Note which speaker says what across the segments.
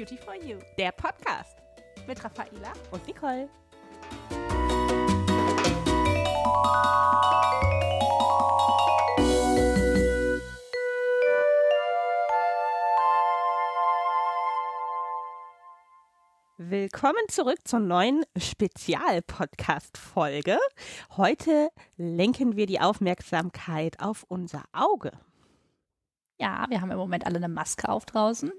Speaker 1: Beauty for You,
Speaker 2: der Podcast
Speaker 1: mit Raffaela
Speaker 2: und Nicole. Willkommen zurück zur neuen Spezial-Podcast-Folge. Heute lenken wir die Aufmerksamkeit auf unser Auge.
Speaker 1: Ja, wir haben im Moment alle eine Maske auf draußen.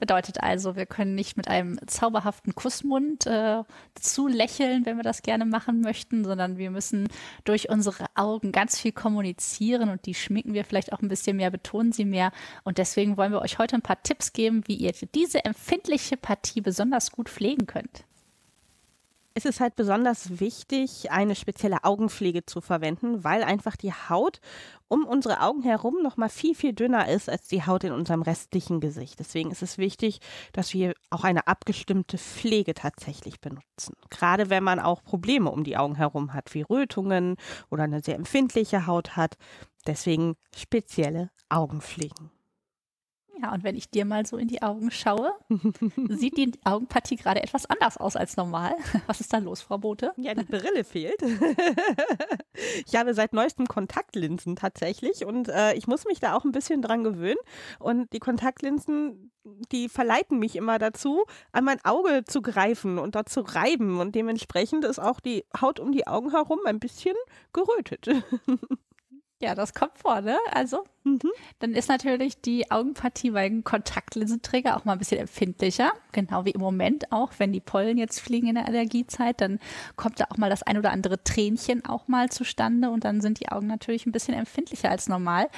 Speaker 1: Bedeutet also, wir können nicht mit einem zauberhaften Kussmund äh, zu lächeln, wenn wir das gerne machen möchten, sondern wir müssen durch unsere Augen ganz viel kommunizieren und die schminken wir vielleicht auch ein bisschen mehr, betonen sie mehr. Und deswegen wollen wir euch heute ein paar Tipps geben, wie ihr diese empfindliche Partie besonders gut pflegen könnt
Speaker 2: ist es halt besonders wichtig, eine spezielle Augenpflege zu verwenden, weil einfach die Haut um unsere Augen herum noch mal viel, viel dünner ist als die Haut in unserem restlichen Gesicht. Deswegen ist es wichtig, dass wir auch eine abgestimmte Pflege tatsächlich benutzen. Gerade wenn man auch Probleme um die Augen herum hat, wie Rötungen oder eine sehr empfindliche Haut hat. Deswegen spezielle Augenpflegen.
Speaker 1: Ja, und wenn ich dir mal so in die Augen schaue, sieht die Augenpartie gerade etwas anders aus als normal. Was ist da los, Frau Bote?
Speaker 2: Ja, die Brille fehlt. ich habe seit neuestem Kontaktlinsen tatsächlich und äh, ich muss mich da auch ein bisschen dran gewöhnen. Und die Kontaktlinsen, die verleiten mich immer dazu, an mein Auge zu greifen und dort zu reiben. Und dementsprechend ist auch die Haut um die Augen herum ein bisschen gerötet.
Speaker 1: Ja, das kommt vor, ne? Also, mhm. dann ist natürlich die Augenpartie bei einem Kontaktlinsenträger auch mal ein bisschen empfindlicher. Genau wie im Moment auch, wenn die Pollen jetzt fliegen in der Allergiezeit, dann kommt da auch mal das ein oder andere Tränchen auch mal zustande und dann sind die Augen natürlich ein bisschen empfindlicher als normal.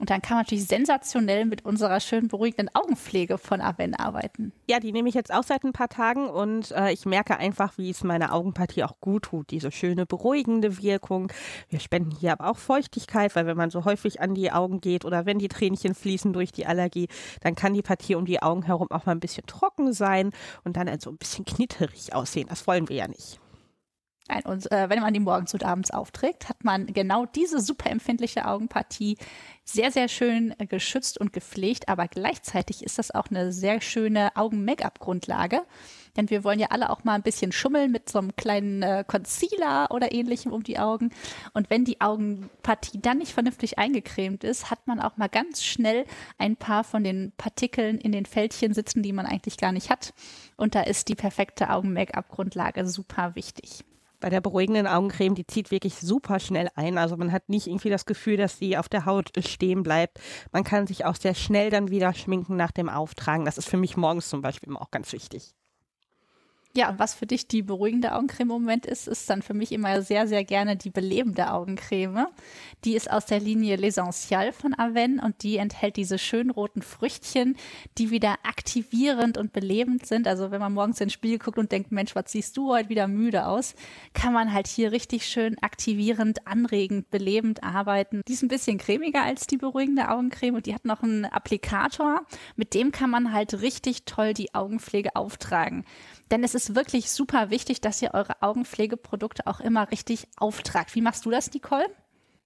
Speaker 1: Und dann kann man natürlich sensationell mit unserer schön beruhigenden Augenpflege von Aven arbeiten.
Speaker 2: Ja, die nehme ich jetzt auch seit ein paar Tagen und äh, ich merke einfach, wie es meiner Augenpartie auch gut tut. Diese schöne beruhigende Wirkung. Wir spenden hier aber auch Feuchtigkeit, weil wenn man so häufig an die Augen geht oder wenn die Tränchen fließen durch die Allergie, dann kann die Partie um die Augen herum auch mal ein bisschen trocken sein und dann also ein bisschen knitterig aussehen. Das wollen wir ja nicht.
Speaker 1: Nein, und äh, wenn man die morgens und abends aufträgt, hat man genau diese super empfindliche Augenpartie sehr, sehr schön äh, geschützt und gepflegt, aber gleichzeitig ist das auch eine sehr schöne Augen-Make-up-Grundlage. Denn wir wollen ja alle auch mal ein bisschen schummeln mit so einem kleinen äh, Concealer oder ähnlichem um die Augen. Und wenn die Augenpartie dann nicht vernünftig eingecremt ist, hat man auch mal ganz schnell ein paar von den Partikeln in den Fältchen sitzen, die man eigentlich gar nicht hat. Und da ist die perfekte Augen-Make-up-Grundlage super wichtig
Speaker 2: bei der beruhigenden Augencreme, die zieht wirklich super schnell ein. Also man hat nicht irgendwie das Gefühl, dass sie auf der Haut stehen bleibt. Man kann sich auch sehr schnell dann wieder schminken nach dem Auftragen. Das ist für mich morgens zum Beispiel immer auch ganz wichtig.
Speaker 1: Ja, und was für dich die beruhigende Augencreme im Moment ist, ist dann für mich immer sehr, sehr gerne die belebende Augencreme. Die ist aus der Linie L'Essential von Aven und die enthält diese schönen roten Früchtchen, die wieder aktivierend und belebend sind. Also wenn man morgens ins Spiegel guckt und denkt, Mensch, was siehst du heute wieder müde aus, kann man halt hier richtig schön aktivierend, anregend, belebend arbeiten. Die ist ein bisschen cremiger als die beruhigende Augencreme und die hat noch einen Applikator. Mit dem kann man halt richtig toll die Augenpflege auftragen. Denn es ist wirklich super wichtig, dass ihr eure Augenpflegeprodukte auch immer richtig auftragt. Wie machst du das, Nicole?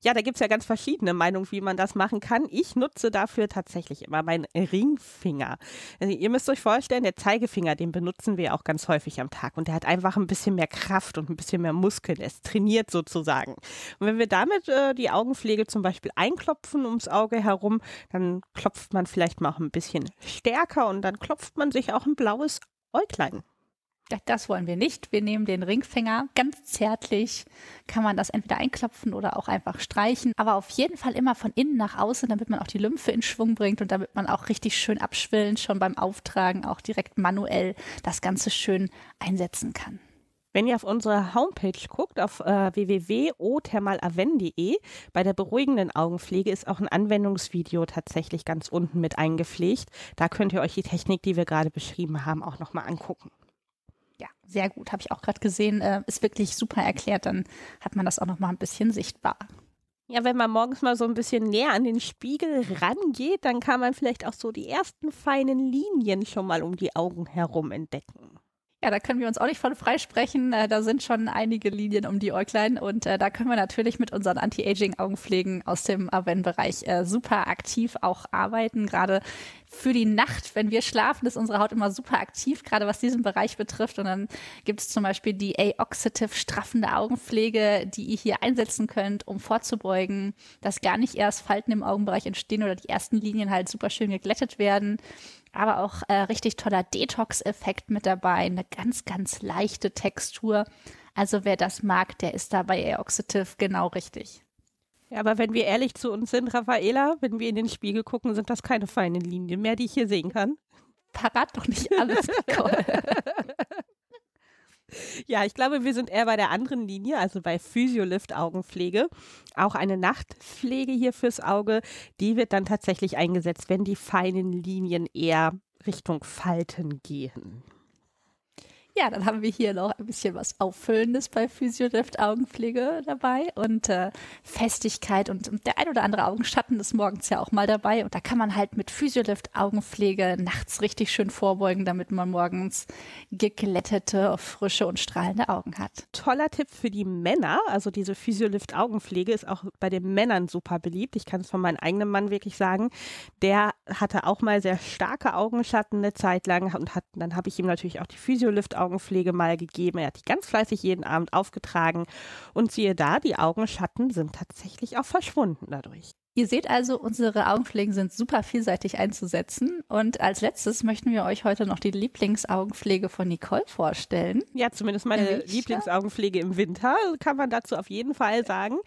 Speaker 2: Ja, da gibt's ja ganz verschiedene Meinungen, wie man das machen kann. Ich nutze dafür tatsächlich immer meinen Ringfinger. Also ihr müsst euch vorstellen, der Zeigefinger, den benutzen wir auch ganz häufig am Tag und der hat einfach ein bisschen mehr Kraft und ein bisschen mehr Muskeln. Es trainiert sozusagen. Und wenn wir damit äh, die Augenpflege zum Beispiel einklopfen ums Auge herum, dann klopft man vielleicht mal auch ein bisschen stärker und dann klopft man sich auch ein blaues Äuglein
Speaker 1: das wollen wir nicht. Wir nehmen den Ringfinger ganz zärtlich, kann man das entweder einklopfen oder auch einfach streichen, aber auf jeden Fall immer von innen nach außen, damit man auch die Lymphe in Schwung bringt und damit man auch richtig schön abschwillend schon beim Auftragen auch direkt manuell das Ganze schön einsetzen kann.
Speaker 2: Wenn ihr auf unsere Homepage guckt, auf äh, www.othermalaven.de, bei der beruhigenden Augenpflege ist auch ein Anwendungsvideo tatsächlich ganz unten mit eingepflegt. Da könnt ihr euch die Technik, die wir gerade beschrieben haben, auch nochmal angucken
Speaker 1: ja, sehr gut, habe ich auch gerade gesehen, äh, ist wirklich super erklärt, dann hat man das auch noch mal ein bisschen sichtbar.
Speaker 2: Ja, wenn man morgens mal so ein bisschen näher an den Spiegel rangeht, dann kann man vielleicht auch so die ersten feinen Linien schon mal um die Augen herum entdecken.
Speaker 1: Ja, da können wir uns auch nicht von freisprechen. Äh, da sind schon einige Linien um die Äuglein und äh, da können wir natürlich mit unseren Anti-Aging-Augenpflegen aus dem Aven-Bereich äh, super aktiv auch arbeiten. Gerade für die Nacht, wenn wir schlafen, ist unsere Haut immer super aktiv, gerade was diesen Bereich betrifft. Und dann gibt es zum Beispiel die A-Oxidative straffende Augenpflege, die ihr hier einsetzen könnt, um vorzubeugen, dass gar nicht erst Falten im Augenbereich entstehen oder die ersten Linien halt super schön geglättet werden. Aber auch äh, richtig toller Detox-Effekt mit dabei, eine ganz, ganz leichte Textur. Also wer das mag, der ist da bei A-Oxidative genau richtig.
Speaker 2: Ja, aber wenn wir ehrlich zu uns sind, Raffaela, wenn wir in den Spiegel gucken, sind das keine feinen Linien mehr, die ich hier sehen kann.
Speaker 1: Parat doch nicht alles, Nicole.
Speaker 2: Ja, ich glaube, wir sind eher bei der anderen Linie, also bei Physiolift Augenpflege. Auch eine Nachtpflege hier fürs Auge, die wird dann tatsächlich eingesetzt, wenn die feinen Linien eher Richtung Falten gehen.
Speaker 1: Ja, dann haben wir hier noch ein bisschen was Auffüllendes bei Physiolift Augenpflege dabei und äh, Festigkeit und, der ein oder andere Augenschatten ist morgens ja auch mal dabei. Und da kann man halt mit Physiolift Augenpflege nachts richtig schön vorbeugen, damit man morgens geglättete, frische und strahlende Augen hat.
Speaker 2: Toller Tipp für die Männer. Also diese Physiolift Augenpflege ist auch bei den Männern super beliebt. Ich kann es von meinem eigenen Mann wirklich sagen. Der hatte auch mal sehr starke Augenschatten eine Zeit lang und hat, dann habe ich ihm natürlich auch die Physiolift Augenpflege mal gegeben. Er hat die ganz fleißig jeden Abend aufgetragen. Und siehe da, die Augenschatten sind tatsächlich auch verschwunden dadurch.
Speaker 1: Ihr seht also, unsere Augenpflegen sind super vielseitig einzusetzen. Und als letztes möchten wir euch heute noch die Lieblingsaugenpflege von Nicole vorstellen.
Speaker 2: Ja, zumindest meine Nämlich, Lieblingsaugenpflege im Winter, kann man dazu auf jeden Fall sagen.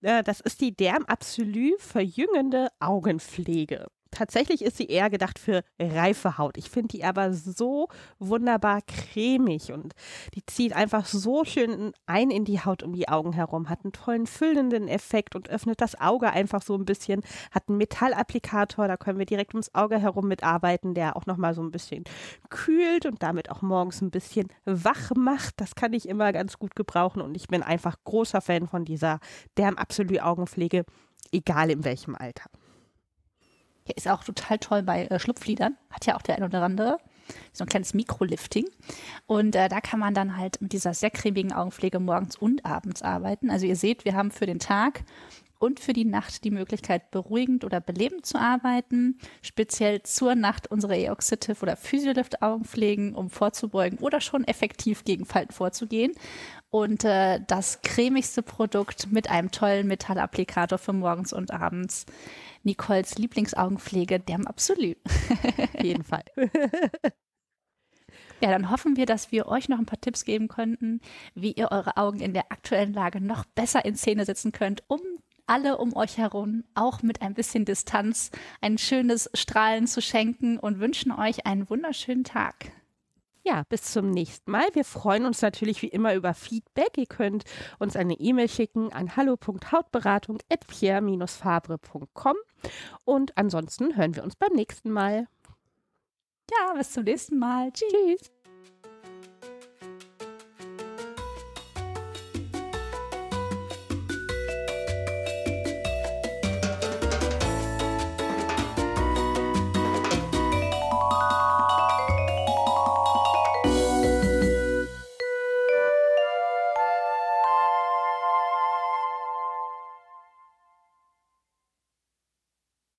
Speaker 2: Äh, das ist die Derm Absolu verjüngende Augenpflege. Tatsächlich ist sie eher gedacht für reife Haut. Ich finde die aber so wunderbar cremig und die zieht einfach so schön ein in die Haut um die Augen herum, hat einen tollen füllenden Effekt und öffnet das Auge einfach so ein bisschen, hat einen Metallapplikator, da können wir direkt ums Auge herum mitarbeiten, der auch nochmal so ein bisschen kühlt und damit auch morgens ein bisschen wach macht. Das kann ich immer ganz gut gebrauchen und ich bin einfach großer Fan von dieser Derm Absolut Augenpflege, egal in welchem Alter.
Speaker 1: Ja, ist auch total toll bei äh, Schlupfliedern. Hat ja auch der ein oder andere. So ein kleines Mikrolifting. Und äh, da kann man dann halt mit dieser sehr cremigen Augenpflege morgens und abends arbeiten. Also ihr seht, wir haben für den Tag und für die Nacht die Möglichkeit, beruhigend oder belebend zu arbeiten. Speziell zur Nacht unsere Eoxidative oder Physiolift Augenpflegen, um vorzubeugen oder schon effektiv gegen Falten vorzugehen. Und äh, das cremigste Produkt mit einem tollen Metallapplikator für morgens und abends. Nicoles Lieblingsaugenpflege, Derm Absolut.
Speaker 2: Auf jeden Fall.
Speaker 1: Ja, dann hoffen wir, dass wir euch noch ein paar Tipps geben könnten, wie ihr eure Augen in der aktuellen Lage noch besser in Szene setzen könnt, um alle um euch herum, auch mit ein bisschen Distanz, ein schönes Strahlen zu schenken und wünschen euch einen wunderschönen Tag.
Speaker 2: Ja, bis zum nächsten Mal. Wir freuen uns natürlich wie immer über Feedback. Ihr könnt uns eine E-Mail schicken an hallo.hautberatung.pierre-fabre.com und ansonsten hören wir uns beim nächsten Mal.
Speaker 1: Ja, bis zum nächsten Mal. Tschüss.